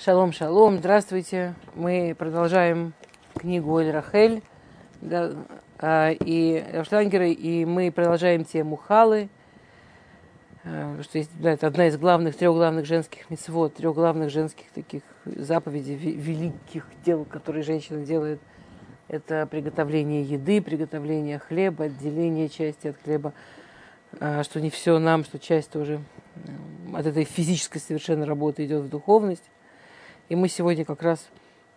Шалом, шалом, здравствуйте. Мы продолжаем книгу Эль Рахель да, а, и Шлангеры, и мы продолжаем тему Халы, а, что есть, да, это одна из главных, трех главных женских мецвод, трех главных женских таких заповедей, великих дел, которые женщина делает. Это приготовление еды, приготовление хлеба, отделение части от хлеба, а, что не все нам, что часть тоже от этой физической совершенно работы идет в духовность. И мы сегодня как раз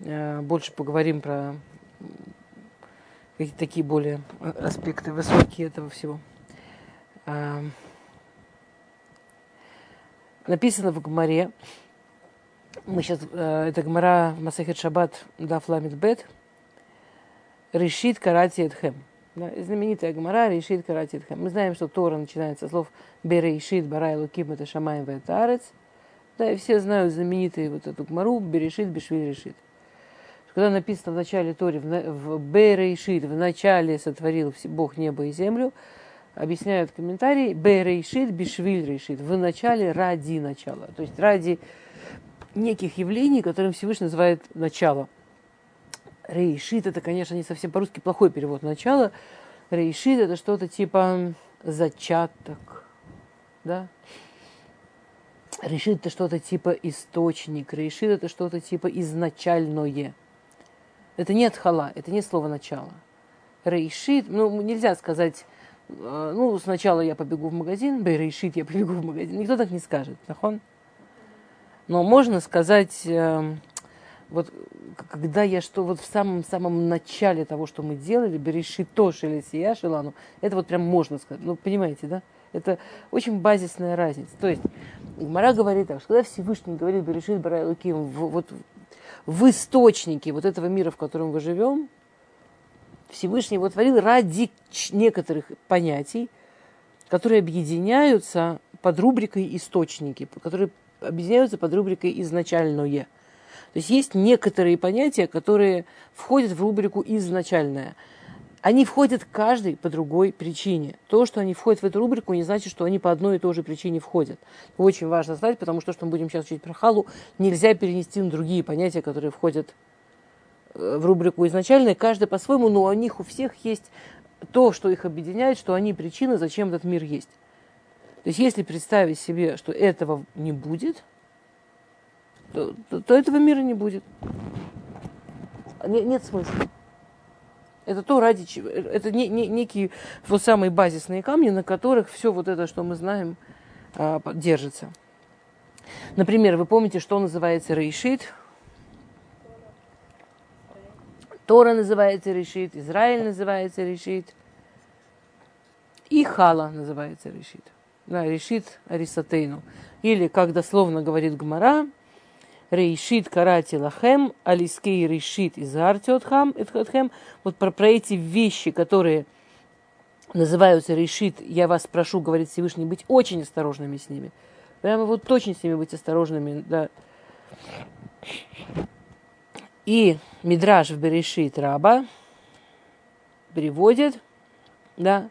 э, больше поговорим про какие-то такие более аспекты высокие этого всего. Э, написано в Гмаре, мы сейчас, э, это Гмара Масахет Шаббат да Ламит Бет, решит карати эдхем. Да, знаменитая Гмара решит карати эдхем. Мы знаем, что Тора начинается со слов Берешит, Барай, Луким, это Шамаем, Ветарец – и все знают знаменитый вот эту гмару Берешит, Бешвиль решит. Когда написано в начале Тори, в, Берешит, в начале сотворил Бог небо и землю, объясняют комментарии, Берешит, Бешвиль решит, в начале ради начала. То есть ради неких явлений, которым Всевышний называет начало. Рейшит это, конечно, не совсем по-русски плохой перевод начала. Рейшит это что-то типа зачаток, да, Решит это что-то типа источник, решит это что-то типа изначальное. Это не отхала, это не слово начало. Рейшит, ну, нельзя сказать, э, ну, сначала я побегу в магазин, бейрейшит, я побегу в магазин. Никто так не скажет, нахон? Но можно сказать, э, вот когда я что вот в самом-самом начале того, что мы делали, берешит то или сия шелану, это вот прям можно сказать. Ну, понимаете, да? Это очень базисная разница. То есть Гмара говорит так, что когда Всевышний говорит Берешит Барай Луким, в, вот в источнике вот этого мира, в котором мы живем, Всевышний его творил ради некоторых понятий, которые объединяются под рубрикой источники, которые объединяются под рубрикой изначальное. То есть есть некоторые понятия, которые входят в рубрику изначальное – они входят каждый по другой причине. То, что они входят в эту рубрику, не значит, что они по одной и той же причине входят. Очень важно знать, потому что то, что мы будем сейчас учить про халу, нельзя перенести на другие понятия, которые входят э, в рубрику изначальная, каждый по-своему, но у них у всех есть то, что их объединяет, что они причина, зачем этот мир есть. То есть, если представить себе, что этого не будет, то, то, то этого мира не будет. Не, нет смысла. Это то, ради чего. Это не, не, некие вот самые базисные камни, на которых все вот это, что мы знаем, а, держится. Например, вы помните, что называется рейшит? Тора называется решит, Израиль называется решит, и Хала называется решит. Да, решит Арисатейну. Или, как дословно говорит Гмара, рейшит карати лахем, алискей рейшит из артиотхам, вот про, про эти вещи, которые называются решит, я вас прошу, говорит Всевышний, быть очень осторожными с ними. Прямо вот точно с ними быть осторожными, да. И Мидраж в Берешит Раба переводит, да,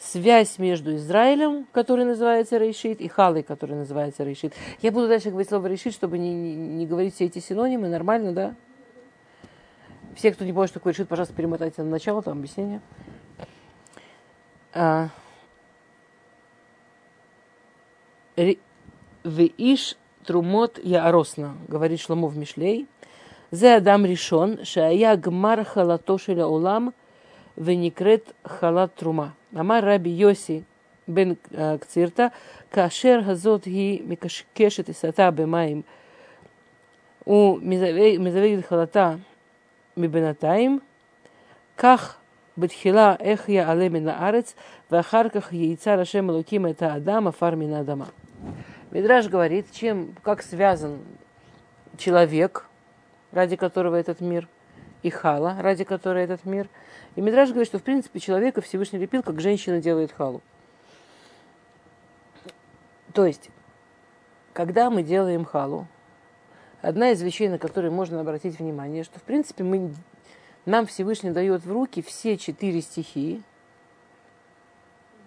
связь между Израилем, который называется Рейшит, и Халой, который называется Рейшит. Я буду дальше говорить слово Рейшит, чтобы не, не, не говорить все эти синонимы, нормально, да? Все, кто не понял, что такое Рейшит, пожалуйста, перемотайте на начало, там объяснение. А, Веиш трумот я аросна, говорит Шломов Мишлей. Зе адам решен, шая гмар халатошеля улам, веникрет халат трума. אמר רבי יוסי בן קצירתא, כאשר הזאת היא מקשקשת עשתה במים ומזווגת חלתה מבינתיים, כך בתחילה איך יעלה מן הארץ, ואחר כך ייצר השם אלוקים את האדם עפר מן האדמה. Мидраш говорит, чем, как связан человек, ради которого этот мир, и хала, ради которой этот мир – и Мидраж говорит, что в принципе человека Всевышний лепил, как женщина делает халу. То есть, когда мы делаем халу, одна из вещей, на которые можно обратить внимание, что в принципе мы, нам Всевышний дает в руки все четыре стихии.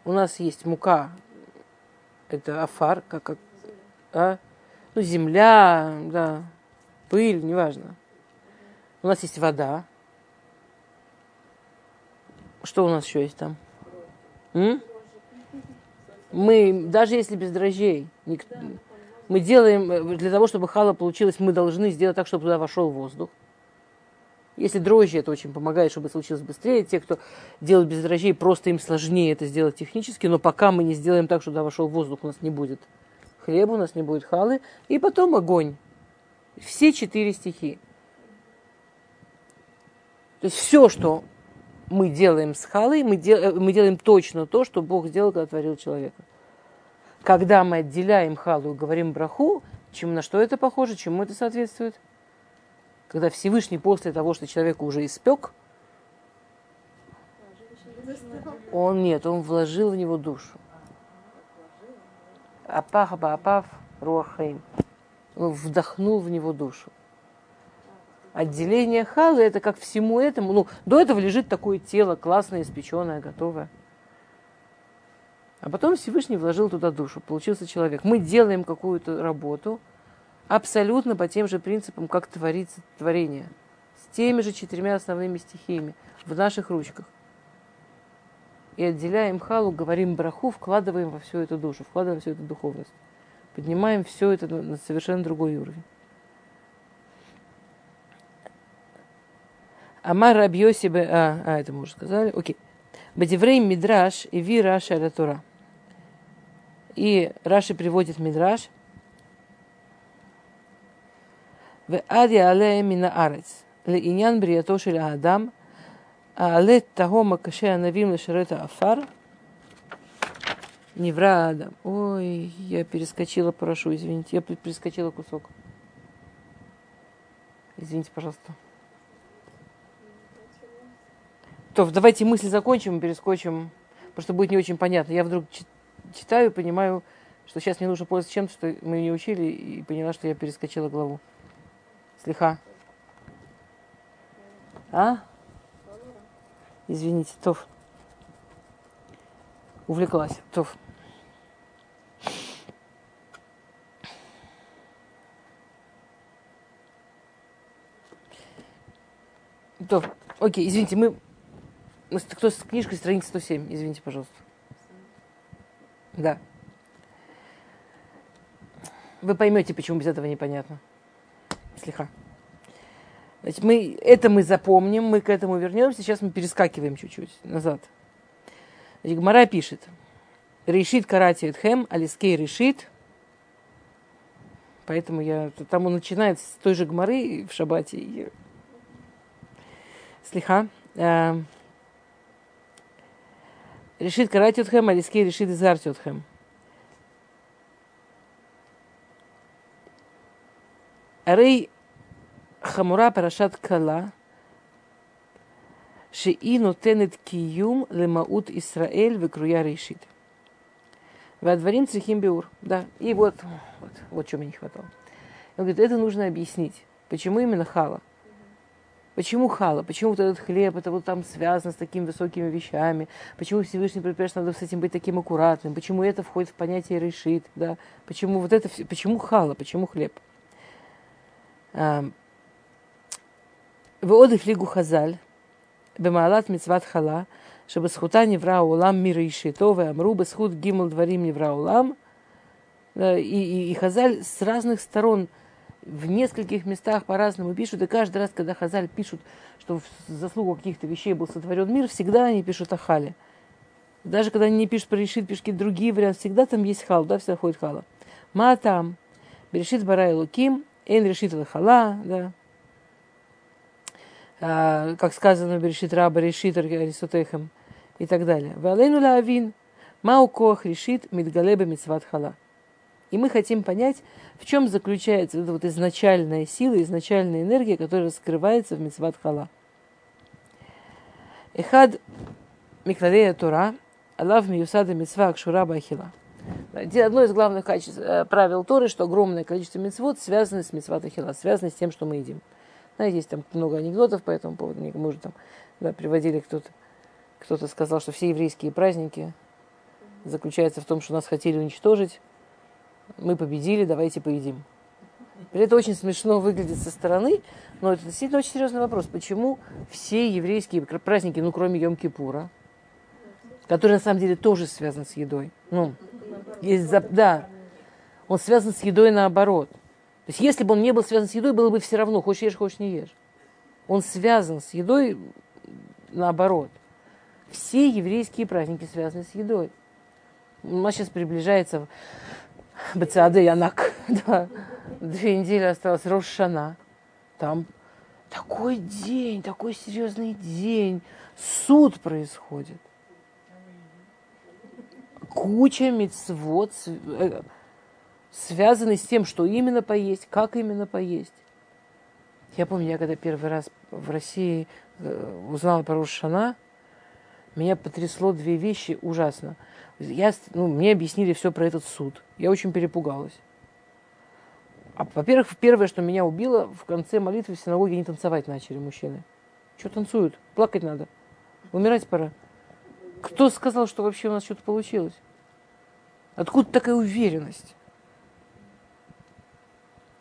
У нас есть мука, это афар, как, как а? ну, земля, да, пыль, неважно. У нас есть вода. Что у нас еще есть там? М? Мы, даже если без дрожжей, мы делаем, э, для того, чтобы хала получилась, мы должны сделать так, чтобы туда вошел воздух. Если дрожжи, это очень помогает, чтобы случилось быстрее. Те, кто делает без дрожжей, просто им сложнее это сделать технически, но пока мы не сделаем так, чтобы туда вошел воздух, у нас не будет хлеба, у нас не будет халы. И потом огонь. Все четыре стихи. То есть все, что мы делаем с халой, мы, дел, э, мы делаем точно то, что Бог сделал, когда творил человека. Когда мы отделяем халу и говорим браху, чем, на что это похоже, чему это соответствует? Когда Всевышний после того, что человека уже испек, он нет, он вложил в него душу. Апах апав руахаим. Он вдохнул в него душу. Отделение халы это как всему этому. Ну, до этого лежит такое тело, классное, испеченное, готовое. А потом Всевышний вложил туда душу, получился человек. Мы делаем какую-то работу – абсолютно по тем же принципам, как творится творение. С теми же четырьмя основными стихиями в наших ручках. И отделяем халу, говорим браху, вкладываем во всю эту душу, вкладываем всю эту духовность. Поднимаем все это на совершенно другой уровень. Амар Рабьоси Б... А, а, это мы уже сказали. Окей. Бадеврей Мидраш и Ви Раша это Тура. И Раши приводит Мидраш. В Ади Але Мина Арец. Ле Иньян Бриятоши Ле Адам. А але Таго Макаше Анавим Ле Шарета Афар. Невра Адам. Ой, я перескочила, прошу, извините. Я перескочила кусок. Извините, пожалуйста. То, давайте мысли закончим и перескочим, потому что будет не очень понятно. Я вдруг читаю, понимаю, что сейчас мне нужно пользоваться чем-то, что мы не учили, и поняла, что я перескочила главу. Слиха. А? Извините, Тов. Увлеклась. Тов. Тов. Окей, извините, мы... Кто с книжкой, страница 107. Извините, пожалуйста. Да. Вы поймете, почему без этого непонятно. Слиха. Значит, мы, это мы запомним, мы к этому вернемся. Сейчас мы перескакиваем чуть-чуть назад. Значит, Гмара пишет. Решит карати хэм, алискей решит. Поэтому я... Там он начинает с той же Гмары в Шабате. Слиха решит карать Йотхем, а Лиски решит изар Йотхем. Рей Хамура Парашат Кала Шии нотенет киюм лемаут Исраэль векруя решит. Вадварим цихим биур. Да, и вот, вот, вот чего мне не хватало. Он говорит, это нужно объяснить. Почему именно хала? Почему хала? Почему вот этот хлеб, это вот там связано с такими высокими вещами? Почему Всевышний предупреждает, что надо с этим быть таким аккуратным? Почему это входит в понятие решит? Да? Почему вот это, почему хала, почему хлеб? Веодых флигу хазаль, бемалат мецват хала, чтобы схута невра улам мира ишитове амру, бесхут гимл дворим невра улам. И, и, и хазаль с разных сторон – в нескольких местах по-разному пишут, и каждый раз, когда Хазаль пишут, что в заслугу каких-то вещей был сотворен мир, всегда они пишут о хале. Даже когда они не пишут про решит, пишут какие-то другие варианты, всегда там есть хал, да, всегда ходит хала. Ма там, Берешит Бара и Луким, Эн решит хала, да. А, как сказано, решит раба, решит арисотехем и так далее. Валейну лавин, маукох решит мидгалеба мицват хала. И мы хотим понять, в чем заключается эта вот изначальная сила, изначальная энергия, которая раскрывается в мицват хала. Эхад миклалея Тора, Аллах миюсада мицва акшура бахила. Одно из главных качеств, э, правил Торы, что огромное количество мецвод связано с мецват ахила, связано с тем, что мы едим. Знаете, есть там много анекдотов по этому поводу. Мы уже там да, приводили кто-то. Кто-то сказал, что все еврейские праздники заключаются в том, что нас хотели уничтожить. Мы победили, давайте поедим. Это очень смешно выглядит со стороны, но это действительно очень серьезный вопрос. Почему все еврейские праздники, ну, кроме Йом-Кипура, который на самом деле тоже связан с едой, ну, есть, да, он связан с едой наоборот. То есть если бы он не был связан с едой, было бы все равно, хочешь ешь, хочешь не ешь. Он связан с едой наоборот. Все еврейские праздники связаны с едой. У нас сейчас приближается Бацаде Янак. Да. Две недели осталось Рошана. Там такой день, такой серьезный день. Суд происходит. Куча мецвод, э, связанный с тем, что именно поесть, как именно поесть. Я помню, я когда первый раз в России э, узнала про Рошана, меня потрясло две вещи ужасно. Я, ну, мне объяснили все про этот суд. Я очень перепугалась. А, во-первых, первое, что меня убило, в конце молитвы в синагоге не танцевать начали мужчины. Что танцуют? Плакать надо. Умирать пора. Кто сказал, что вообще у нас что-то получилось? Откуда такая уверенность?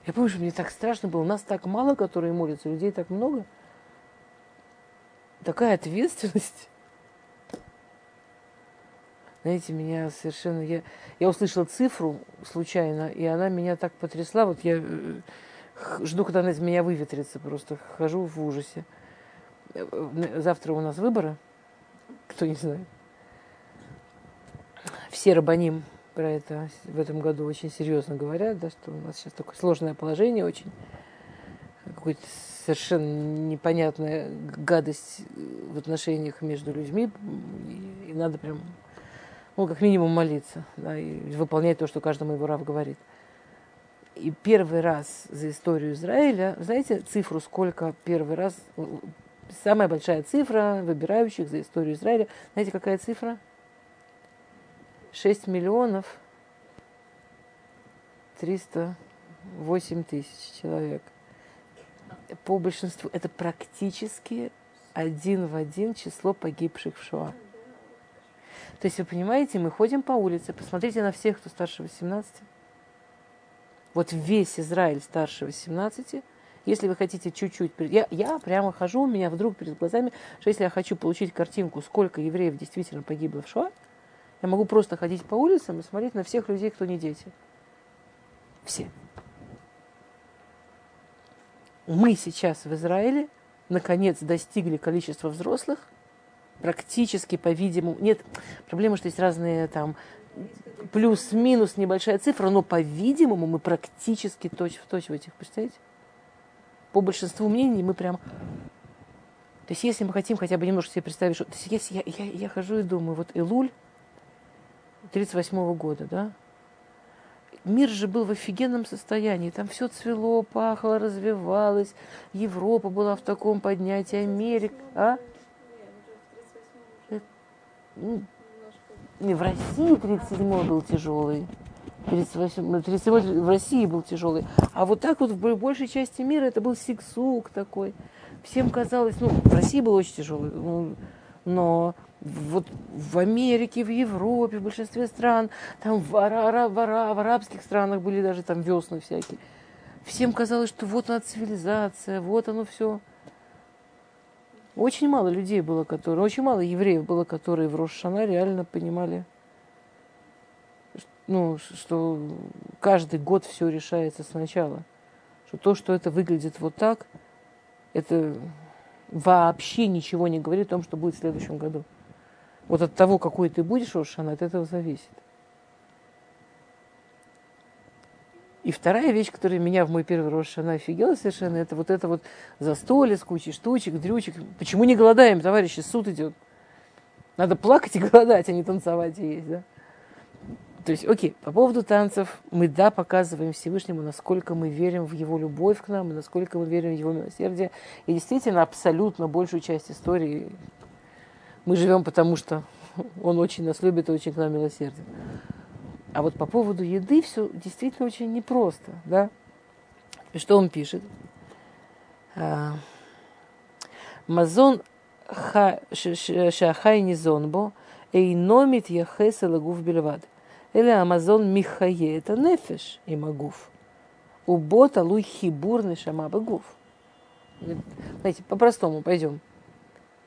Я помню, что мне так страшно было. У нас так мало, которые молятся, людей так много. Такая ответственность. Знаете, меня совершенно... Я, я услышала цифру случайно, и она меня так потрясла. Вот я э, жду, когда она из меня выветрится просто. Хожу в ужасе. Э, завтра у нас выборы. Кто не знает. Все рабаним про это в этом году очень серьезно говорят, да, что у нас сейчас такое сложное положение очень, какая-то совершенно непонятная гадость в отношениях между людьми, и, и надо прям, ну, как минимум молиться, да, и выполнять то, что каждому его рав говорит. И первый раз за историю Израиля, знаете цифру, сколько первый раз, самая большая цифра выбирающих за историю Израиля, знаете, какая цифра? 6 миллионов 308 тысяч человек. По большинству это практически один в один число погибших в Шоа. То есть, вы понимаете, мы ходим по улице, посмотрите на всех, кто старше 18. Вот весь Израиль старше 18. Если вы хотите чуть-чуть... Я, я прямо хожу, у меня вдруг перед глазами, что если я хочу получить картинку, сколько евреев действительно погибло в Шоа, я могу просто ходить по улицам и смотреть на всех людей, кто не дети. Все. Мы сейчас в Израиле наконец достигли количества взрослых, практически, по-видимому, нет, проблема, что есть разные там плюс-минус небольшая цифра, но, по-видимому, мы практически точь в точь в этих, представляете? По большинству мнений мы прям... То есть, если мы хотим хотя бы немножко себе представить, что... То есть, если я, я, я хожу и думаю, вот Илуль, 1938 года, да? Мир же был в офигенном состоянии. Там все цвело, пахло, развивалось. Европа была в таком поднятии, Америка. А? Не, в России 37 был тяжелый. 38, 37 в России был тяжелый. А вот так вот в большей части мира это был сиксук такой. Всем казалось, ну, в России был очень тяжелый, ну, но вот в Америке, в Европе, в большинстве стран, там в, ара, в, ара, в арабских странах были даже там весны всякие. Всем казалось, что вот она цивилизация, вот оно все. Очень мало людей было, которые, очень мало евреев было, которые в Рошана реально понимали, ну, что каждый год все решается сначала. Что то, что это выглядит вот так, это вообще ничего не говорит о том, что будет в следующем году. Вот от того, какой ты будешь Рошана, от этого зависит. И вторая вещь, которая меня в мой первый Рошана офигела совершенно, это вот это вот застолье с кучей штучек, дрючек. Почему не голодаем, товарищи, суд идет. Надо плакать и голодать, а не танцевать и есть, да? То есть, окей, по поводу танцев, мы, да, показываем Всевышнему, насколько мы верим в его любовь к нам, и насколько мы верим в его милосердие. И действительно, абсолютно большую часть истории мы живем, потому что он очень нас любит и очень к нам милосерден. А вот по поводу еды все действительно очень непросто, да? Что он пишет? А, Мазон шахай низонбо, эйномит яхеса лагув бельвад. Или Амазон Михае, это нефеш и магуф. У бота луй хибурный шама богов. Знаете, по-простому пойдем.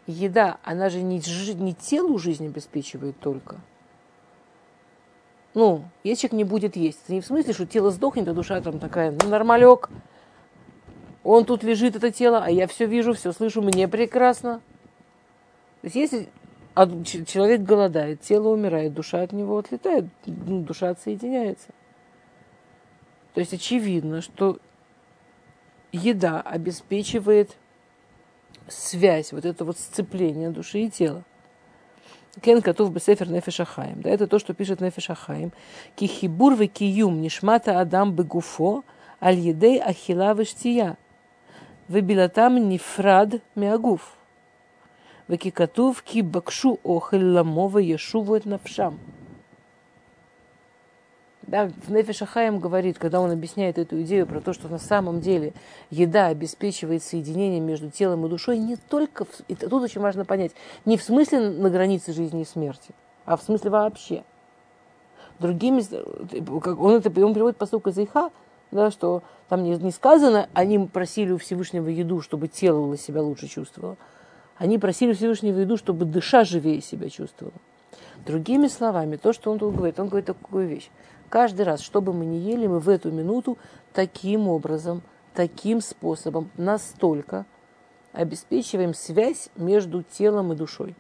Еда, она же не, не телу жизнь обеспечивает только. Ну, если человек не будет есть, это не в смысле, что тело сдохнет, а душа там такая, ну, нормалек. Он тут лежит, это тело, а я все вижу, все слышу, мне прекрасно. То есть если человек голодает, тело умирает, душа от него отлетает, ну, душа отсоединяется. То есть очевидно, что еда обеспечивает связь, вот это вот сцепление души и тела. Кен Катув Бесефер Нефешахаем. Да, это то, что пишет Нефешахаем. Кихибур ве киюм нишмата адам бегуфо аль едей ахила вештия. Вебилатам нифрад миагуф. Векикатув ки бакшу охель ламова ешувует навшам. Да, в Нефешахаем говорит, когда он объясняет эту идею про то, что на самом деле еда обеспечивает соединение между телом и душой не только, в, это тут очень важно понять, не в смысле на границе жизни и смерти, а в смысле вообще. Другими, он, это, он приводит посылку из Иха, да, что там не, не сказано, они просили у Всевышнего еду, чтобы тело себя лучше чувствовало. Они просили у Всевышнего еду, чтобы дыша живее себя чувствовала. Другими словами, то, что он тут говорит, он говорит такую вещь. Каждый раз, что бы мы ни ели, мы в эту минуту таким образом, таким способом настолько обеспечиваем связь между телом и душой.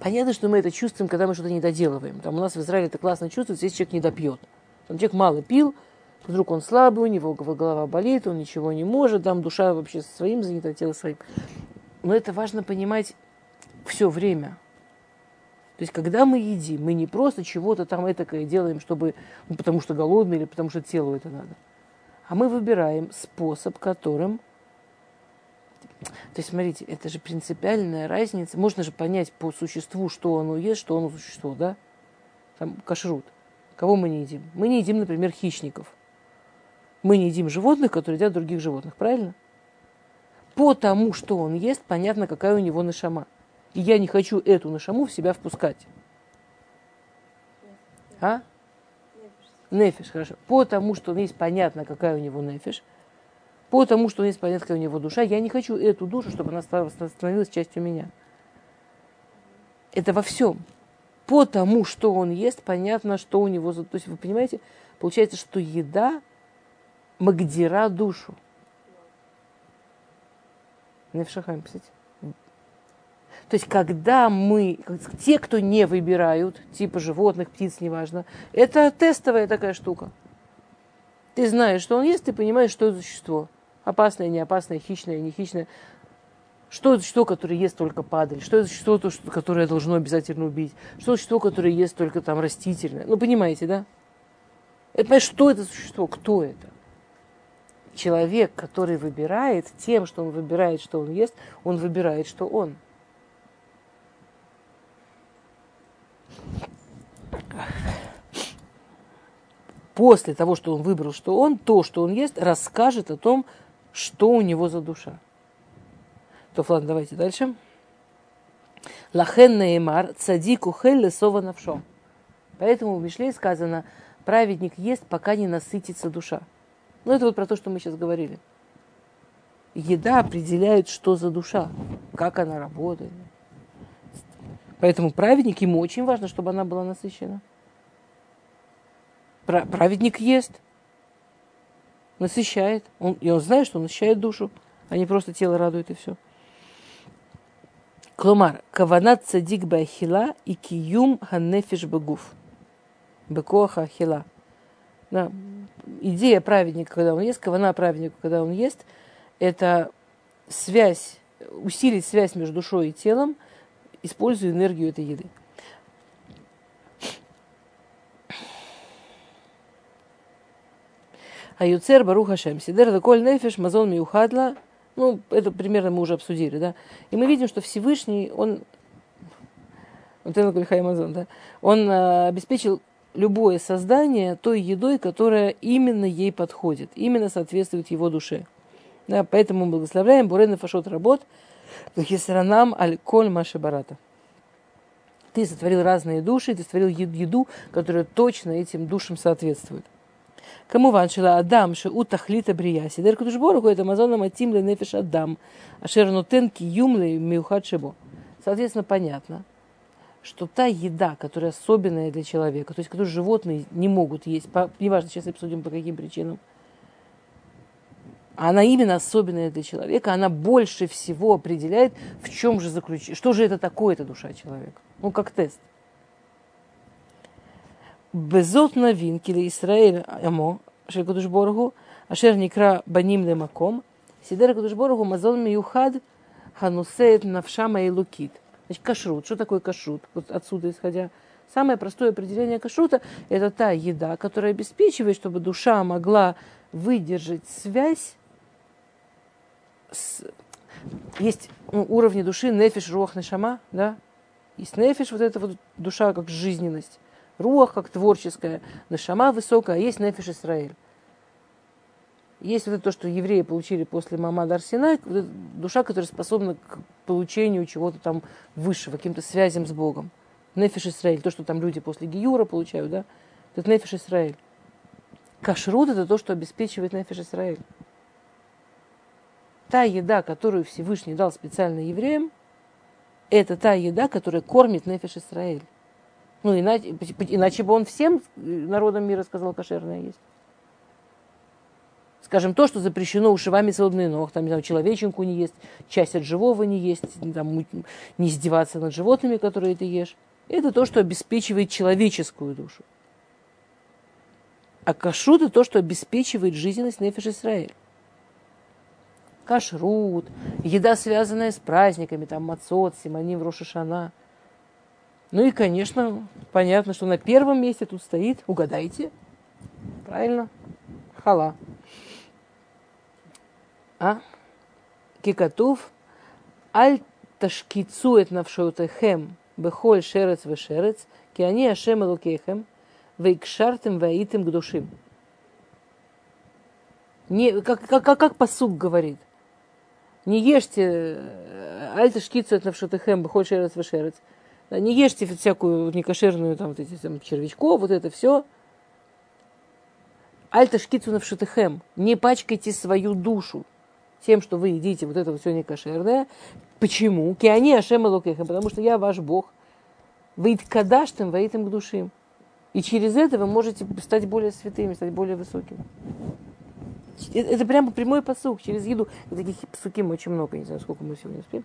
Понятно, что мы это чувствуем, когда мы что-то не доделываем. Там у нас в Израиле это классно чувствуется, если человек не допьет. Там человек мало пил, вдруг он слабый, у него голова болит, он ничего не может, там душа вообще своим занята, тело своим. Но это важно понимать все время – то есть, когда мы едим, мы не просто чего-то там этакое делаем, чтобы, ну, потому что голодны или потому что телу это надо. А мы выбираем способ, которым... То есть, смотрите, это же принципиальная разница. Можно же понять по существу, что оно ест, что оно существо, да? Там кашрут. Кого мы не едим? Мы не едим, например, хищников. Мы не едим животных, которые едят других животных, правильно? По тому, что он ест, понятно, какая у него нашама. И я не хочу эту нашаму в себя впускать. А? Нефиш, хорошо. Потому что есть понятно, какая у него нефиш. Потому что есть понятно, какая у него душа. Я не хочу эту душу, чтобы она становилась частью меня. Это во всем. Потому что он ест, понятно, что у него... То есть, вы понимаете, получается, что еда магдира душу. Нефшахайм, кстати. То есть, когда мы, те, кто не выбирают, типа животных, птиц, неважно, это тестовая такая штука. Ты знаешь, что он есть, ты понимаешь, что это существо. Опасное, не опасное, хищное, не хищное. Что это существо, которое ест только падаль? Что это существо, которое должно обязательно убить? Что это существо, которое ест только там растительное? Ну, понимаете, да? Это, понимаешь, что это существо? Кто это? Человек, который выбирает, тем, что он выбирает, что он ест, он выбирает, что он – после того, что он выбрал, что он, то, что он ест, расскажет о том, что у него за душа. То, ладно, давайте дальше. Лахен наэмар цадику хель лесова навшо. Поэтому в Мишле сказано, праведник ест, пока не насытится душа. Ну, это вот про то, что мы сейчас говорили. Еда определяет, что за душа, как она работает. Поэтому праведник, ему очень важно, чтобы она была насыщена праведник ест, насыщает. Он, и он знает, что он насыщает душу, а не просто тело радует и все. Кломар, каванат цадик бахила и киюм ханнефиш багуф. Бекоха ахила. Да. Идея праведника, когда он ест, кавана праведника, когда он ест, это связь, усилить связь между душой и телом, используя энергию этой еды. А Юцер Баруха Шем. Сидер Коль Нефиш Мазон Миухадла. Ну, это примерно мы уже обсудили, да. И мы видим, что Всевышний, он, вот это Мазон, да, он а, обеспечил любое создание той едой, которая именно ей подходит, именно соответствует его душе. Да, поэтому мы благословляем Бурен Фашот работ, Хисранам Аль Коль Маши Барата. Ты сотворил разные души, ты сотворил еду, которая точно этим душам соответствует. Адам, что у тахлита брия. Сидер кудушборгу это мазона матим ле нефиш Адам. Ашер нотен киюм ле миухат шибо. Соответственно, понятно, что та еда, которая особенная для человека, то есть которую животные не могут есть, по, неважно, сейчас обсудим по каким причинам, она именно особенная для человека, она больше всего определяет, в чем же заключение, что же это такое, эта душа человека. Ну, как тест. Безот новин, кили Исраэль амо, шель Кудушборгу, ашер никра баним лемаком, сидер Кудушборгу мазон миюхад ханусеет навшама и лукит. Значит, кашрут. Что такое кашрут? Вот отсюда исходя. Самое простое определение кашрута – это та еда, которая обеспечивает, чтобы душа могла выдержать связь с... Есть ну, уровни души, нефиш, руах, нешама, да? Есть нефиш, вот эта вот душа как жизненность. Руах как творческая, нешама высокая, а есть нефиш Исраиль. Есть вот это то, что евреи получили после Мамада Арсенай, вот душа, которая способна к получению чего-то там высшего, каким-то связям с Богом. Нефиш Исраиль, то, что там люди после Гиюра получают, да, это Нефиш Исраиль. Кашрут – это то, что обеспечивает Нефиш Исраиль. Та еда, которую Всевышний дал специально евреям, это та еда, которая кормит Нефиш Исраиль. Ну, иначе, иначе бы он всем народам мира сказал, кошерное есть скажем, то, что запрещено ушивами свободный ног, там, не знаю, человеченку не есть, часть от живого не есть, там, не издеваться над животными, которые ты ешь. Это то, что обеспечивает человеческую душу. А кашрут – это то, что обеспечивает жизненность Нефиш Исраэль. Кашрут, еда, связанная с праздниками, там, мацот, симоним, рошашана. Ну и, конечно, понятно, что на первом месте тут стоит, угадайте, правильно, хала. А? Кикатув. Аль ташкицует навшоутехем бехоль шерец вы шерец, ки они ашем элукейхем, вейкшартем ваитем к душим. Не, как, как, как, как посук говорит. Не ешьте э, аль ташкицует навшоутехем бехоль шерец вы шерец, не ешьте всякую некошерную там, вот эти там, червячков, вот это все. Альта шкицу навшотыхэм. Не пачкайте свою душу тем, что вы едите вот это все некошерное. Почему? Киани Ашем потому что я ваш Бог. Вы кадаштым, вы к душим. И через это вы можете стать более святыми, стать более высокими. Это прямо прямой посук через еду. Таких посуки очень много, не знаю, сколько мы сегодня успеем.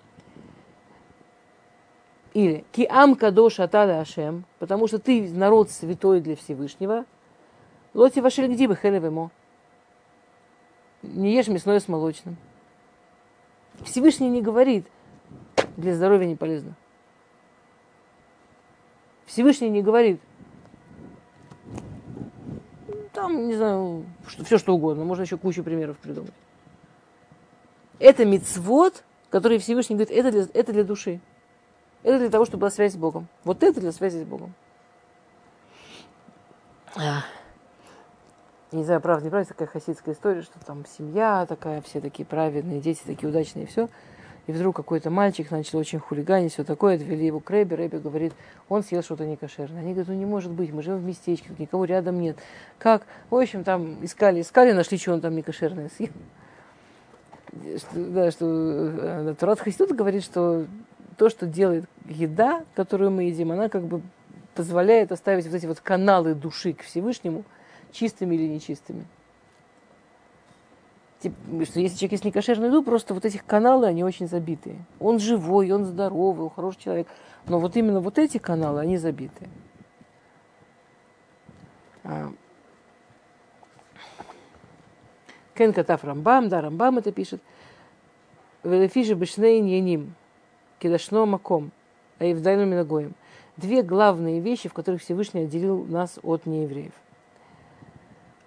Или Киам Кадош Атада Ашем, потому что ты народ святой для Всевышнего. Лоти Вашель Гдибы Хелевемо не ешь мясное с молочным. Всевышний не говорит, для здоровья не полезно. Всевышний не говорит, там, не знаю, что, все что угодно, можно еще кучу примеров придумать. Это мицвод, который Всевышний говорит, это для, это для души. Это для того, чтобы была связь с Богом. Вот это для связи с Богом. Ах не знаю, правда, не правда, такая хасидская история, что там семья такая, все такие праведные, дети такие удачные, и все. И вдруг какой-то мальчик начал очень хулиганить, все такое, отвели его к Рэбе, Рэбе говорит, он съел что-то некошерное. Они говорят, ну не может быть, мы живем в местечке, никого рядом нет. Как? В общем, там искали, искали, нашли, что он там некошерное съел. Что, да, что э, Турат Хасидут говорит, что то, что делает еда, которую мы едим, она как бы позволяет оставить вот эти вот каналы души к Всевышнему – чистыми или нечистыми. Типа, что если человек есть некошерную еду, просто вот этих каналы, они очень забитые. Он живой, он здоровый, он хороший человек. Но вот именно вот эти каналы, они забитые. А. Кен Катаф Рамбам, да, Рамбам это пишет. Велефиши бешнейн яним, кедашно маком, а евдайну минагоем. Две главные вещи, в которых Всевышний отделил нас от неевреев.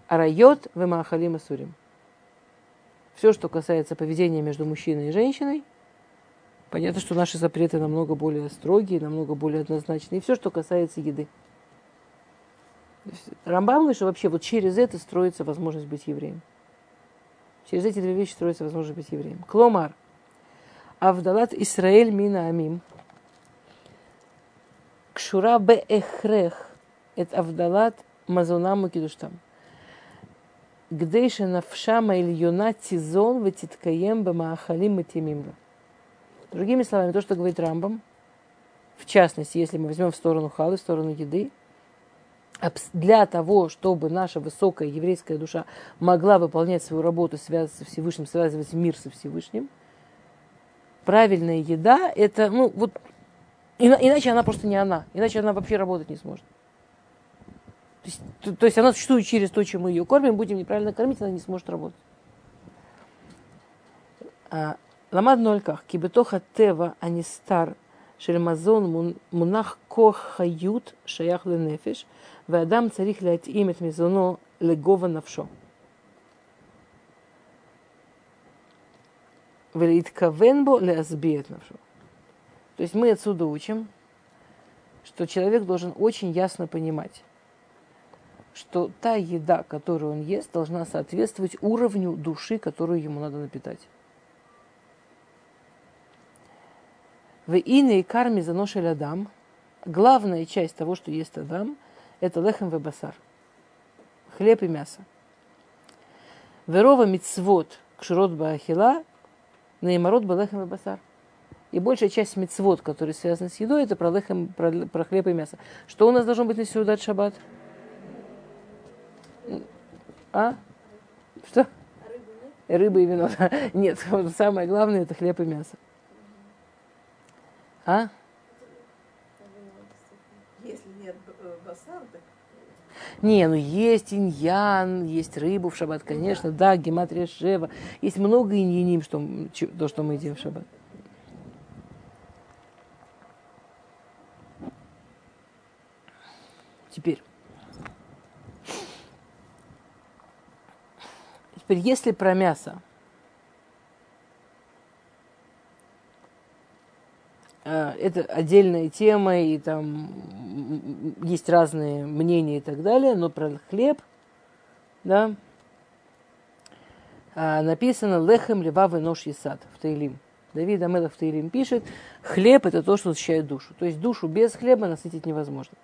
Арайот вемахалим и сурим. Все, что касается поведения между мужчиной и женщиной, понятно, что наши запреты намного более строгие, намного более однозначные. И все, что касается еды. Рамбам говорит, что вообще вот через это строится возможность быть евреем. Через эти две вещи строится возможность быть евреем. Кломар. Авдалат Исраэль мина амим. Кшура бе эхрех. Это авдалат мазунам и кидуштам гдейша навшама или юна тизон ватиткаем бамаахалим матимимра. Другими словами, то, что говорит Рамбам, в частности, если мы возьмем в сторону халы, в сторону еды, для того, чтобы наша высокая еврейская душа могла выполнять свою работу, связываться со Всевышним, связывать мир со Всевышним, правильная еда, это, ну, вот, иначе она просто не она, иначе она вообще работать не сможет. То есть, то, то есть она существует через то, чем мы ее кормим, будем неправильно кормить, она не сможет работать. А, Ламад нольках, кибетоха тева, анистар, шельмазон мунах кохают шаях ленефиш, вадам царих лять имет мизоно легова навшо. Велиткавенбо леасбиет навшу. То есть мы отсюда учим, что человек должен очень ясно понимать, что та еда, которую он ест, должна соответствовать уровню души, которую ему надо напитать. В иной карме заношили Адам. Главная часть того, что ест Адам, это лехем вебасар. Хлеб и мясо. Верова мицвод кширот бахила наимарот балехем вебасар. И большая часть мецвод, которые связаны с едой, это про, лехем, про, про хлеб и мясо. Что у нас должно быть на Сеудат Шаббат? А? Что? Рыба и вино. Нет, самое главное это хлеб и мясо. А? Если нет э, басан, так Не, ну есть иньян, есть рыбу в шаббат, конечно, да, гематрия шева. Есть много иньяним, что, то, что мы едим в шаббат. Теперь. Теперь, если про мясо, это отдельная тема, и там есть разные мнения и так далее, но про хлеб, да, а, написано «Лехем левавы нож сад в Таилим. Давид Амелов в Таилим пишет, хлеб это то, что насыщает душу. То есть душу без хлеба насытить невозможно.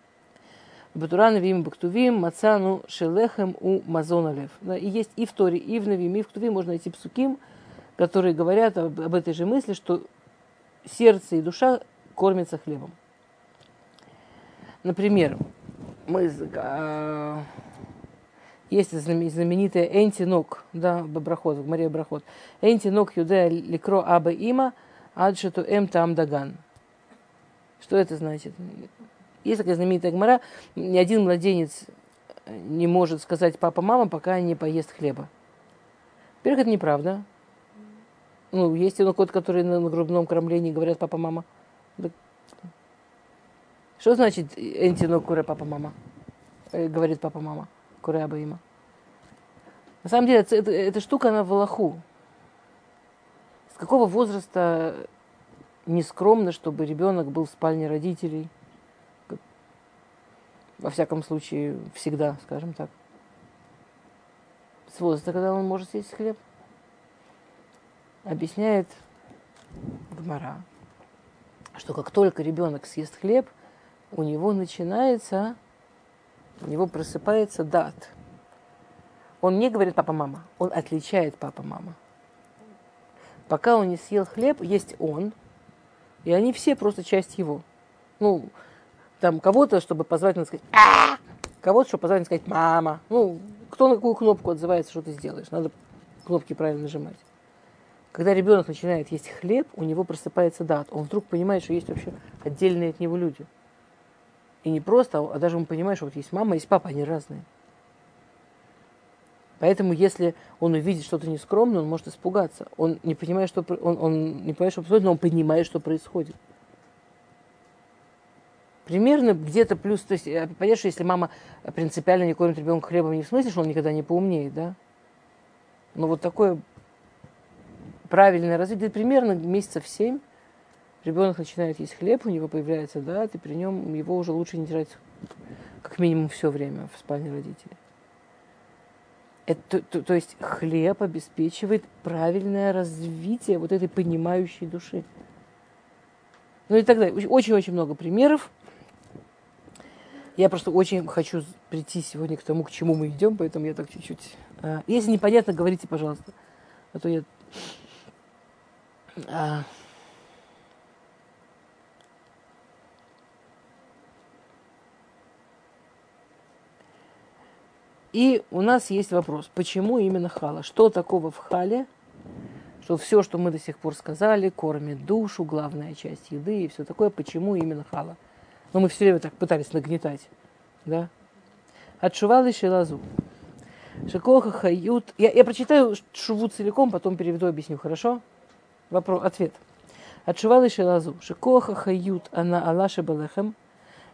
Батуран Вим Бактувим, Мацану Шелехем у Мазона Лев. Да, и есть и в Торе, и в Навим, и в Ктувим можно найти псуким, которые говорят об, об этой же мысли, что сердце и душа кормятся хлебом. Например, мы, э, есть знаменитая Энтинок, да, Бабрахот, в Мария Брахот. Энтинок юдея ликро аба има аджету эм там даган. Что это значит? Есть такая знаменитая гмара, ни один младенец не может сказать папа, мама, пока не поест хлеба. Во-первых, это неправда. Ну, есть кот, который на грудном кормлении говорят папа, мама. Что значит энтино куре папа, мама? Э, говорит папа, мама. Куре аба има. На самом деле, это, эта штука, она в Аллаху. С какого возраста нескромно, чтобы ребенок был в спальне родителей – во всяком случае, всегда, скажем так. С возраста, когда он может съесть хлеб. Объясняет Гмара, что как только ребенок съест хлеб, у него начинается, у него просыпается дат. Он не говорит папа-мама, он отличает папа-мама. Пока он не съел хлеб, есть он, и они все просто часть его. Ну, там кого-то, чтобы позвать, надо сказать а кого-то, чтобы позвать, надо сказать мама. Ну, кто на какую кнопку отзывается, что ты сделаешь. Надо кнопки правильно нажимать. Когда ребенок начинает есть хлеб, у него просыпается дат. Он вдруг понимает, что есть вообще отдельные от него люди. И не просто, а даже он понимает, что вот есть мама, есть папа, они разные. Поэтому, если он увидит что-то нескромное, он может испугаться. Он не понимает, что он, он не понимает, что происходит, но он понимает, что происходит. Примерно где-то плюс, то есть, э, понятно, что если мама принципиально не кормит ребенка хлебом, не в смысле, что он никогда не поумнеет, да? Но вот такое правильное развитие, примерно месяцев семь ребенок начинает есть хлеб, у него появляется да, и при нем его уже лучше не держать как минимум все время в спальне родителей. Это, то, то есть хлеб обеспечивает правильное развитие вот этой понимающей души. Ну и так далее. Очень-очень много примеров. Я просто очень хочу прийти сегодня к тому, к чему мы идем, поэтому я так чуть-чуть А, если непонятно, говорите, пожалуйста. А то я... А... И у нас есть вопрос, почему именно хала? Что такого в хале, что все, что мы до сих пор сказали, кормит душу, главная часть еды и все такое, почему именно хала? Но мы все время так пытались нагнетать, да? Отшувал и лазу. Шикоха хают. Я, я прочитаю шуву целиком, потом переведу, объясню, хорошо? Вопрос, ответ. Отшувала Шелазу. Шикоха хают она Аллаше Балехем,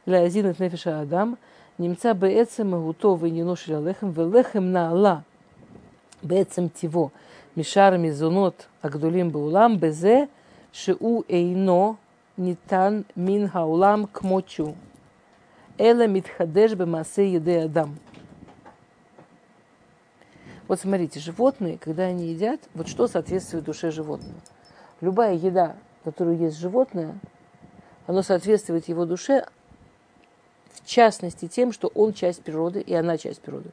для Лязинат Нефиша Адам, немца Беэцем Магутова и Ниноши Лалехем, Велехем на Алла, Беэцем Тиво, Мишар Мизунот, Агдулим Баулам, Безе, Шиу Эйно, Нитан Мин Хаулам Кмочу. Эла Митхадеш Бемасе Еде Адам. Вот смотрите, животные, когда они едят, вот что соответствует душе животного – Любая еда, которую ест животное, она соответствует его душе, в частности тем, что он часть природы, и она часть природы.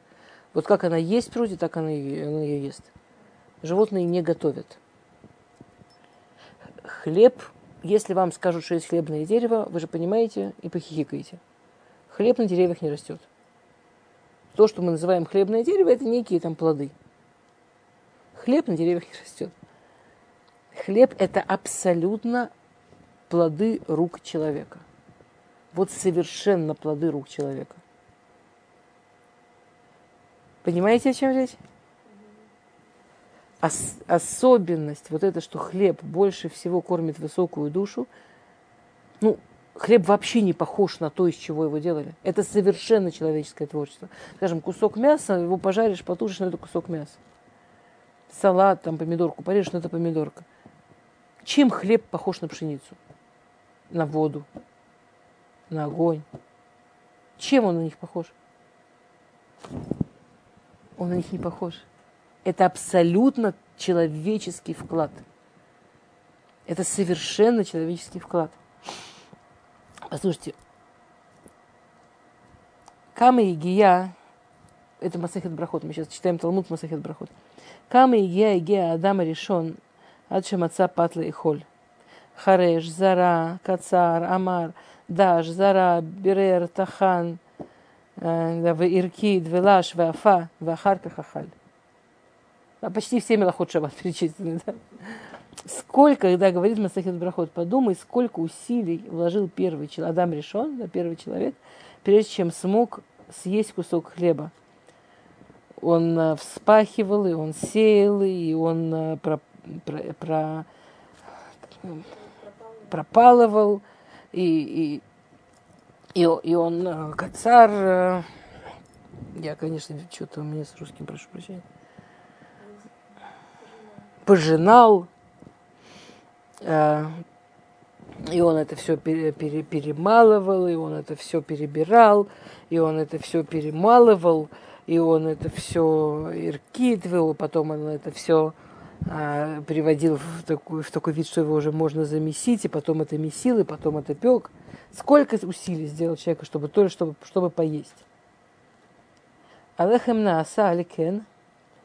Вот как она есть в природе, так она ее, она ее ест. Животные не готовят. Хлеб, если вам скажут, что есть хлебное дерево, вы же понимаете и похихикаете. Хлеб на деревьях не растет. То, что мы называем хлебное дерево, это некие там плоды. Хлеб на деревьях не растет. Хлеб – это абсолютно плоды рук человека. Вот совершенно плоды рук человека. Понимаете, о чем речь? Ос- особенность вот это, что хлеб больше всего кормит высокую душу. Ну, хлеб вообще не похож на то, из чего его делали. Это совершенно человеческое творчество. Скажем, кусок мяса, его пожаришь, потушишь, но это кусок мяса. Салат, там помидорку порежешь, но это помидорка. Чем хлеб похож на пшеницу? На воду, на огонь. Чем он на них похож? Он на них не похож. Это абсолютно человеческий вклад. Это совершенно человеческий вклад. Послушайте, Кама и Гия, это Масахет Брахот, мы сейчас читаем Талмуд Масахет Брахот. Кама и Гия и Гия Адама решен, Адшамаца Патла и Холь. Хареш, Зара, Кацар, Амар – Даш, Зара, Берер, Тахан, Иркид, Велаш, Вафа, Вахарка, Хахаль. А почти все мелоход шаббат перечислены. Да? Сколько, когда говорит Масахет Брахот, подумай, сколько усилий вложил первый человек, Адам решен, да, первый человек, прежде чем смог съесть кусок хлеба. Он э, вспахивал, и он сеял, и он э, про, про, про, пропалывал, и, и, и, и он, э, Кацар, э, я, конечно, что-то у меня с русским, прошу прощения, пожинал, э, и он это все пере, пере, перемалывал, и он это все перебирал, и он это все перемалывал, и он это все иркитвил, потом он это все а, приводил в такой, в такой вид, что его уже можно замесить, и потом это месил, и потом это пек. Сколько усилий сделал человек, чтобы то, чтобы, чтобы поесть. Алехем нааса аликен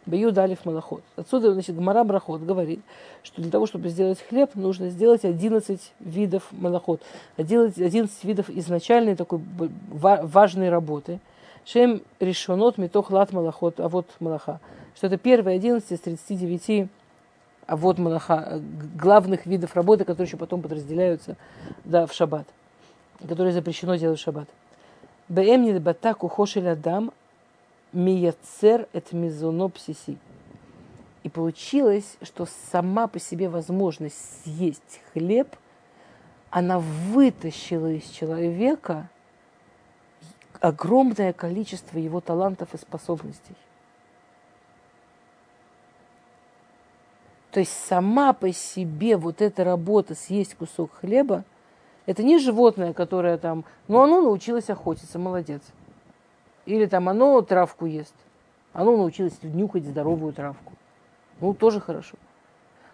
бью далив малахот. Отсюда, значит, Гмара Брахот говорит, что для того, чтобы сделать хлеб, нужно сделать 11 видов малахот. 11, 11 видов изначальной такой важной работы. Шем решенот метох лат малахот, а вот малаха. Что это первые 11 из 39 вот малаха, главных видов работы, которые еще потом подразделяются да, в шаббат, которые запрещено делать в шаббат. Бэм батаку хошель адам мияцер эт мизонопсиси. И получилось, что сама по себе возможность съесть хлеб, она вытащила из человека огромное количество его талантов и способностей. То есть сама по себе вот эта работа съесть кусок хлеба, это не животное, которое там, ну оно научилось охотиться, молодец. Или там оно травку ест, оно научилось нюхать здоровую травку. Ну, тоже хорошо.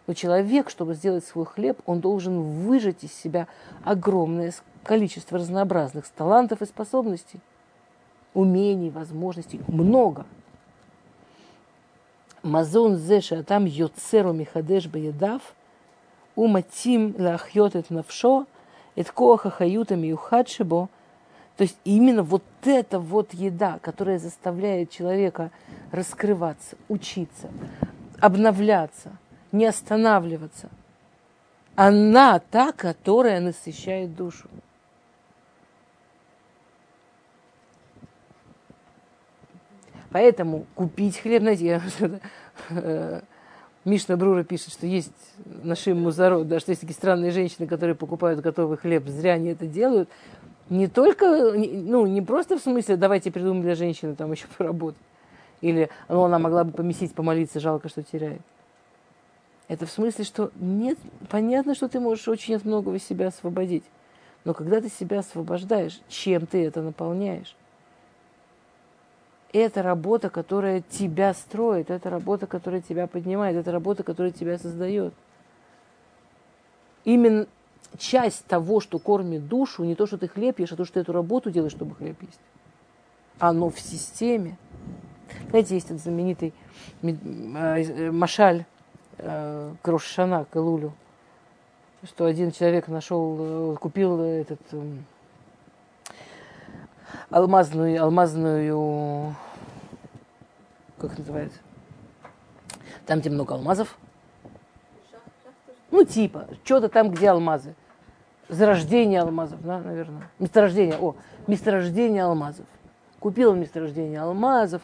Но человек, чтобы сделать свой хлеб, он должен выжать из себя огромное количество разнообразных талантов и способностей, умений, возможностей, много – мазон зе шатам йоцеру михадеш баедав, уматим лахьет эт навшо, эт коаха хаюта миюхадшибо, то есть именно вот эта вот еда, которая заставляет человека раскрываться, учиться, обновляться, не останавливаться, она та, которая насыщает душу. Поэтому купить хлеб, знаете, я, э, Мишна Брура пишет, что есть нашим музарот, да, что есть такие странные женщины, которые покупают готовый хлеб, зря они это делают. Не только, ну, не просто в смысле, давайте придумаем для женщины там еще поработать. Или ну, она могла бы помесить, помолиться, жалко, что теряет. Это в смысле, что нет, понятно, что ты можешь очень от многого себя освободить. Но когда ты себя освобождаешь, чем ты это наполняешь? Это работа, которая тебя строит, это работа, которая тебя поднимает, это работа, которая тебя создает. Именно часть того, что кормит душу, не то, что ты хлеб ешь, а то, что ты эту работу делаешь, чтобы хлеб есть. Оно в системе. Знаете, есть этот знаменитый э, Машаль э, Крошана Калулю, что один человек нашел, э, купил этот эм, алмазную, алмазную, как называется? Там, где много алмазов. Ну, типа, что-то там, где алмазы. Зарождение алмазов, да, наверное. Месторождение, о, месторождение алмазов. Купил месторождение алмазов.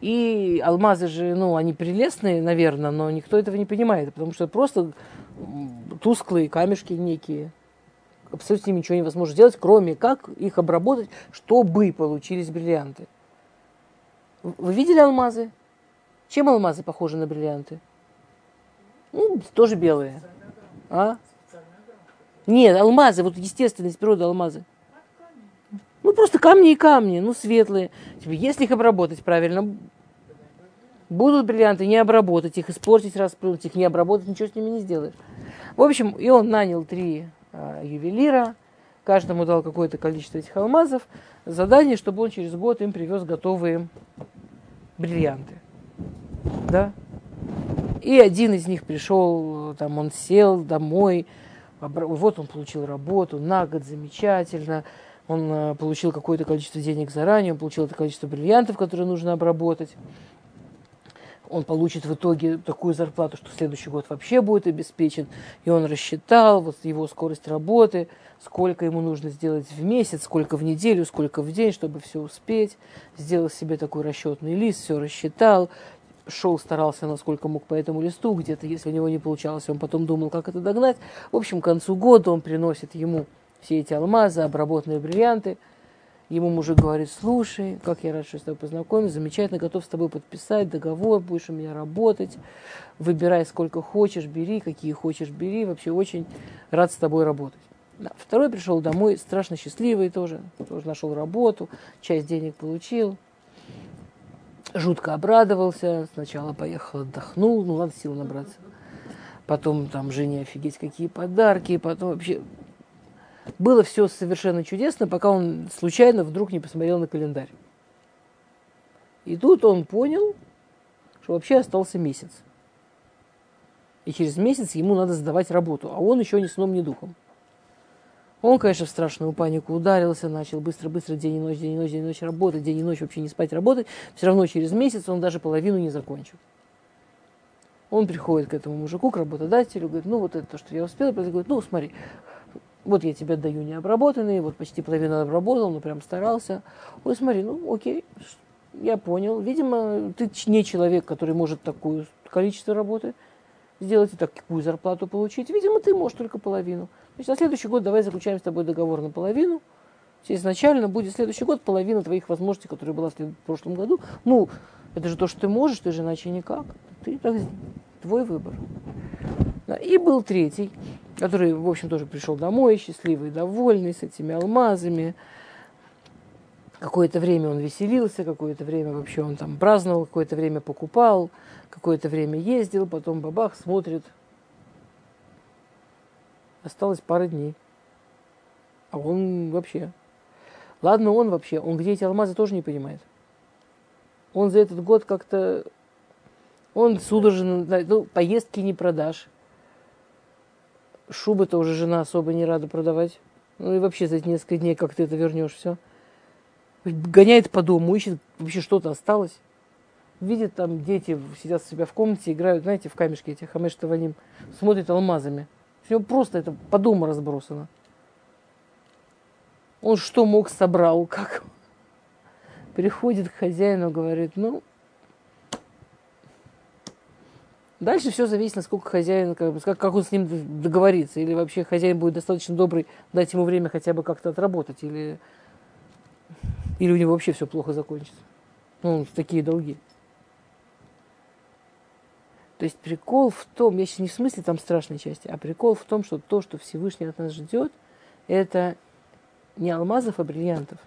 И алмазы же, ну, они прелестные, наверное, но никто этого не понимает, потому что просто тусклые камешки некие абсолютно ничего невозможно сделать, кроме как их обработать, чтобы получились бриллианты. Вы видели алмазы? Чем алмазы похожи на бриллианты? Ну, тоже белые. А? Нет, алмазы, вот естественность природы алмазы. Ну, просто камни и камни, ну, светлые. Типа, если их обработать правильно, будут бриллианты, не обработать их, испортить, расплюнуть их, не обработать, ничего с ними не сделаешь. В общем, и он нанял три ювелира, каждому дал какое-то количество этих алмазов, задание, чтобы он через год им привез готовые бриллианты. Да? И один из них пришел, там он сел домой, вот он получил работу на год, замечательно, он э, получил какое-то количество денег заранее, он получил это количество бриллиантов, которые нужно обработать он получит в итоге такую зарплату, что следующий год вообще будет обеспечен. И он рассчитал вот его скорость работы, сколько ему нужно сделать в месяц, сколько в неделю, сколько в день, чтобы все успеть. Сделал себе такой расчетный лист, все рассчитал, шел, старался насколько мог по этому листу, где-то, если у него не получалось, он потом думал, как это догнать. В общем, к концу года он приносит ему все эти алмазы, обработанные бриллианты – Ему мужик говорит, слушай, как я рад, что с тобой познакомился, замечательно, готов с тобой подписать договор, будешь у меня работать, выбирай сколько хочешь, бери, какие хочешь, бери, вообще очень рад с тобой работать. Второй пришел домой, страшно счастливый тоже, тоже нашел работу, часть денег получил, жутко обрадовался, сначала поехал, отдохнул, ну ладно, сил набраться. Потом там жене офигеть какие подарки, потом вообще было все совершенно чудесно, пока он случайно вдруг не посмотрел на календарь. И тут он понял, что вообще остался месяц. И через месяц ему надо сдавать работу, а он еще ни сном, ни духом. Он, конечно, в страшную панику ударился, начал быстро-быстро день и ночь, день и ночь, день и ночь работать, день и ночь вообще не спать, работать. Все равно через месяц он даже половину не закончил. Он приходит к этому мужику, к работодателю, говорит, ну вот это то, что я успел, говорит, ну смотри, вот я тебе даю необработанные, вот почти половину обработал, но прям старался. Ой, смотри, ну окей, я понял. Видимо, ты не человек, который может такое количество работы сделать и такую зарплату получить. Видимо, ты можешь только половину. Значит, на следующий год давай заключаем с тобой договор на половину. Изначально будет следующий год половина твоих возможностей, которая была в прошлом году. Ну, это же то, что ты можешь, ты же иначе никак. Ты так, твой выбор. И был третий который, в общем, тоже пришел домой, счастливый, довольный, с этими алмазами. Какое-то время он веселился, какое-то время вообще он там праздновал, какое-то время покупал, какое-то время ездил, потом бабах смотрит. Осталось пара дней. А он вообще... Ладно, он вообще, он где эти алмазы тоже не понимает. Он за этот год как-то Он судорожно, ну, поездки не продашь. Шубы-то уже жена особо не рада продавать. Ну и вообще за эти несколько дней как ты это вернешь, все. Гоняет по дому, ищет, вообще что-то осталось. Видит там дети сидят у себя в комнате, играют, знаете, в камешки эти хамеш таваним, смотрят алмазами. Все просто это по дому разбросано. Он что мог собрал, как? Приходит к хозяину, говорит, ну, Дальше все зависит, насколько хозяин, как, как он с ним договорится. Или вообще хозяин будет достаточно добрый, дать ему время хотя бы как-то отработать. Или, или у него вообще все плохо закончится. Ну, такие долги. То есть прикол в том, я сейчас не в смысле там страшной части, а прикол в том, что то, что Всевышний от нас ждет, это не алмазов, а бриллиантов.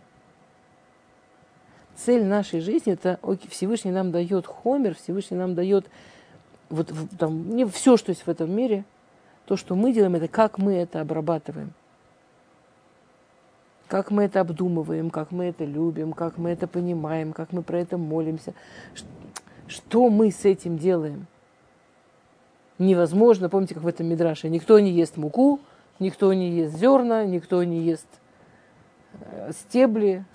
Цель нашей жизни это Всевышний нам дает хомер, Всевышний нам дает вот там, не все, что есть в этом мире, то, что мы делаем, это как мы это обрабатываем. Как мы это обдумываем, как мы это любим, как мы это понимаем, как мы про это молимся. Что мы с этим делаем? Невозможно, помните, как в этом Мидраше, никто не ест муку, никто не ест зерна, никто не ест э, стебли.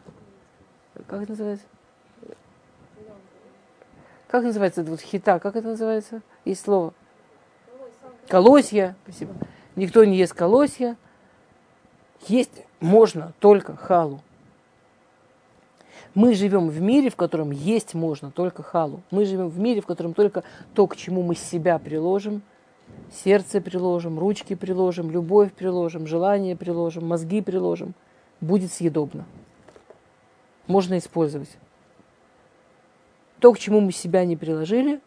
Как это называется? Как называется вот хита? Как это называется? Есть слово. Колосья. Спасибо. Никто не ест колосья. Есть можно только халу. Мы живем в мире, в котором есть можно только халу. Мы живем в мире, в котором только то, к чему мы себя приложим, сердце приложим, ручки приложим, любовь приложим, желание приложим, мозги приложим, будет съедобно. Можно использовать. То, к чему мы себя не приложили,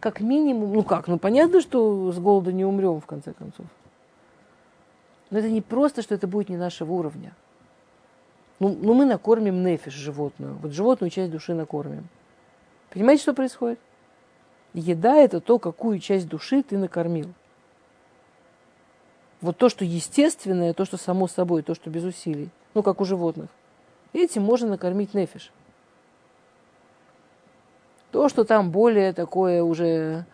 как минимум, ну как, ну понятно, что с голода не умрем в конце концов. Но это не просто, что это будет не нашего уровня. Ну, ну мы накормим нефиш животную. Вот животную часть души накормим. Понимаете, что происходит? Еда – это то, какую часть души ты накормил. Вот то, что естественное, то, что само собой, то, что без усилий. Ну, как у животных. Этим можно накормить нефиш. То, что там более такое уже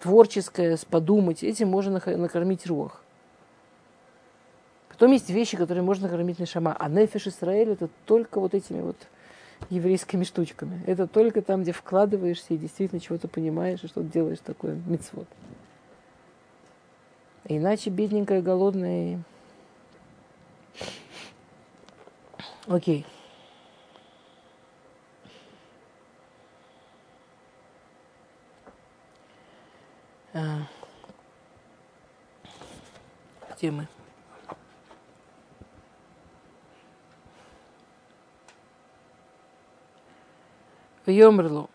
творческое, подумать, этим можно накормить рух. Потом есть вещи, которые можно накормить нешама. А нефиш Исраэль это только вот этими вот еврейскими штучками. Это только там, где вкладываешься и действительно чего-то понимаешь, и что-то делаешь такое мицвод. Иначе бедненькая, голодная. Окей. А, где мы? Йомрло.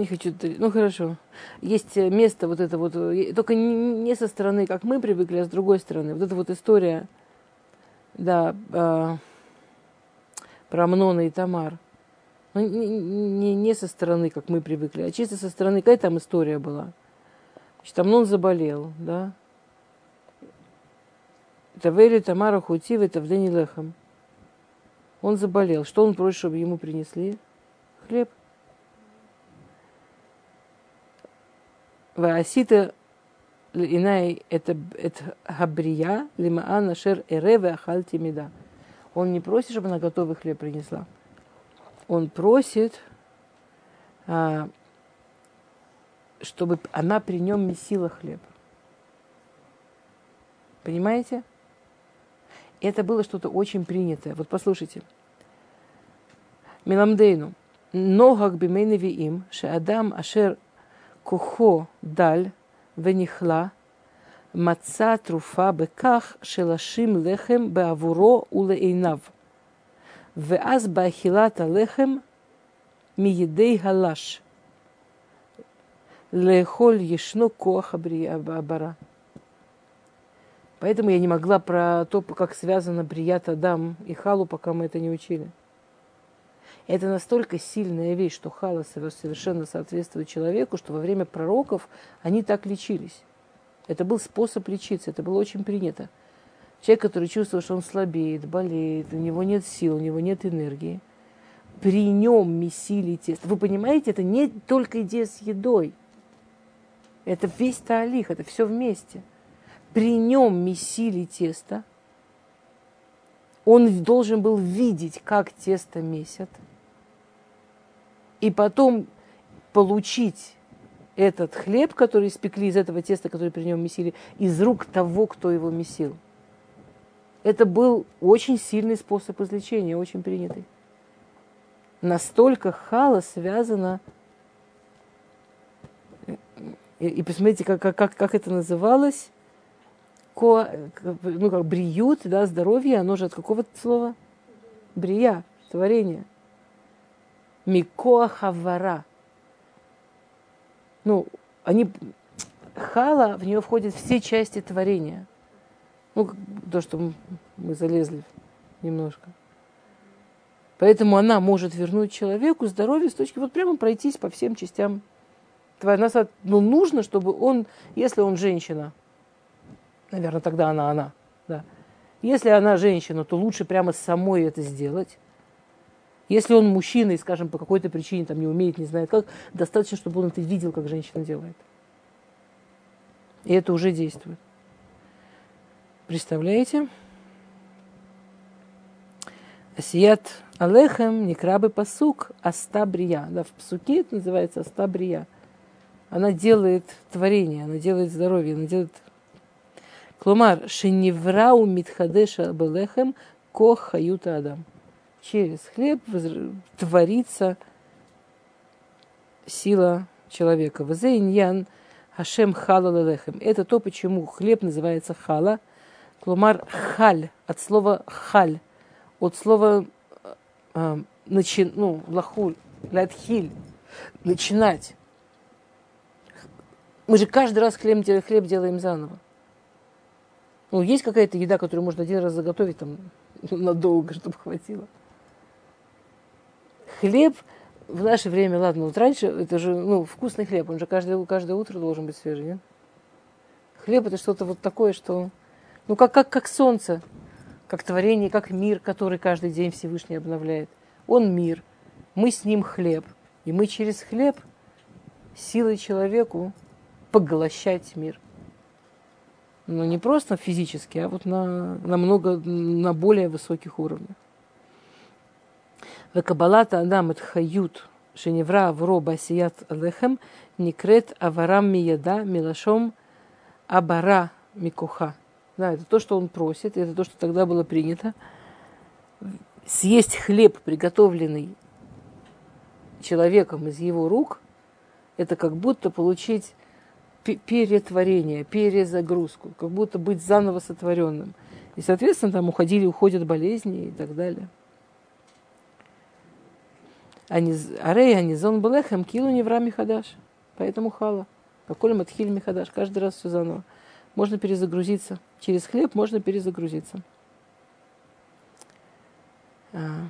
Не хочу... Ну, хорошо. Есть э, место вот это вот, э, только не со стороны, как мы привыкли, а с другой стороны. Вот эта вот история, да, э, про Амнона и Тамар. Ну, не, не, не со стороны, как мы привыкли, а чисто со стороны, какая там история была. Значит, Амнон заболел, да. Это Вели Тамара Хутив, это в Дени Лехам. Он заболел. Что он просит, чтобы ему принесли? Хлеб. Ваасита инай это хабрия лимаан ашер эреве ахальти меда. Он не просит, чтобы она готовый хлеб принесла. Он просит, а, чтобы она при нем месила хлеб. Понимаете? Это было что-то очень принятое. Вот послушайте. Миламдейну. Ногак бимейневи им, ше адам ашер כוחו דל ונכלא, מצא תרופה בכך שלשים לחם בעבורו ולעיניו, ואז באכילת הלחם מידי הלש. לאכול ישנו כוח הברה. Поэтому я не могла про то, как связано Брият Адам и Халу, пока мы это не учили. Это настолько сильная вещь, что хала совершенно соответствует человеку, что во время пророков они так лечились. Это был способ лечиться, это было очень принято. Человек, который чувствовал, что он слабеет, болеет, у него нет сил, у него нет энергии, при нем месили тесто. Вы понимаете, это не только идея с едой. Это весь таалих, это все вместе. При нем месили тесто. Он должен был видеть, как тесто месят. И потом получить этот хлеб, который испекли из этого теста, который при нем месили, из рук того, кто его месил. Это был очень сильный способ излечения, очень принятый. Настолько хала связана и, и посмотрите, как, как, как это называлось. Ко, ну, как бриют, да, здоровье, оно же от какого слова? Брия, творение. Микоа хавара. Ну, они, хала, в нее входят все части творения. Ну, то, что мы залезли немножко. Поэтому она может вернуть человеку здоровье с точки, вот прямо пройтись по всем частям нас ну, нужно, чтобы он, если он женщина, наверное, тогда она она, да. Если она женщина, то лучше прямо самой это сделать. Если он мужчина и, скажем, по какой-то причине там не умеет, не знает как, достаточно, чтобы он это видел, как женщина делает. И это уже действует. Представляете? Асият Алехем, Некрабы Пасук, Астабрия. Да, в Псуке это называется Астабрия она делает творение, она делает здоровье, она делает... Клумар, шеневрау митхадеша белехем кох хаюта адам. Через хлеб творится сила человека. Вазейньян Хашем хала лелехем. Это то, почему хлеб называется хала. Клумар халь, от слова халь, от слова э, начи, ну, лахуль, латхиль, начинать. Мы же каждый раз хлеб, хлеб делаем заново. Ну, есть какая-то еда, которую можно один раз заготовить там надолго, чтобы хватило. Хлеб в наше время, ладно, вот раньше это же, ну, вкусный хлеб, он же каждое, каждое утро должен быть свежий, нет? Хлеб это что-то вот такое, что, ну, как, как, как солнце, как творение, как мир, который каждый день Всевышний обновляет. Он мир, мы с ним хлеб, и мы через хлеб силой человеку поглощать мир. Но не просто физически, а вот на, на много, на более высоких уровнях. Векабалата Адам это хают шеневра авро басият алехем некрет аварам мияда милашом абара микуха. Да, это то, что он просит, это то, что тогда было принято. Съесть хлеб, приготовленный человеком из его рук, это как будто получить перетворение, перезагрузку, как будто быть заново сотворенным. И, соответственно, там уходили, уходят болезни и так далее. Арей Анизон Белехем Килу Невра Михадаш. Поэтому хала. Поколь Матхиль Михадаш. Каждый раз все заново. Можно перезагрузиться. Через хлеб можно перезагрузиться. А.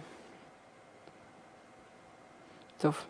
Тоф.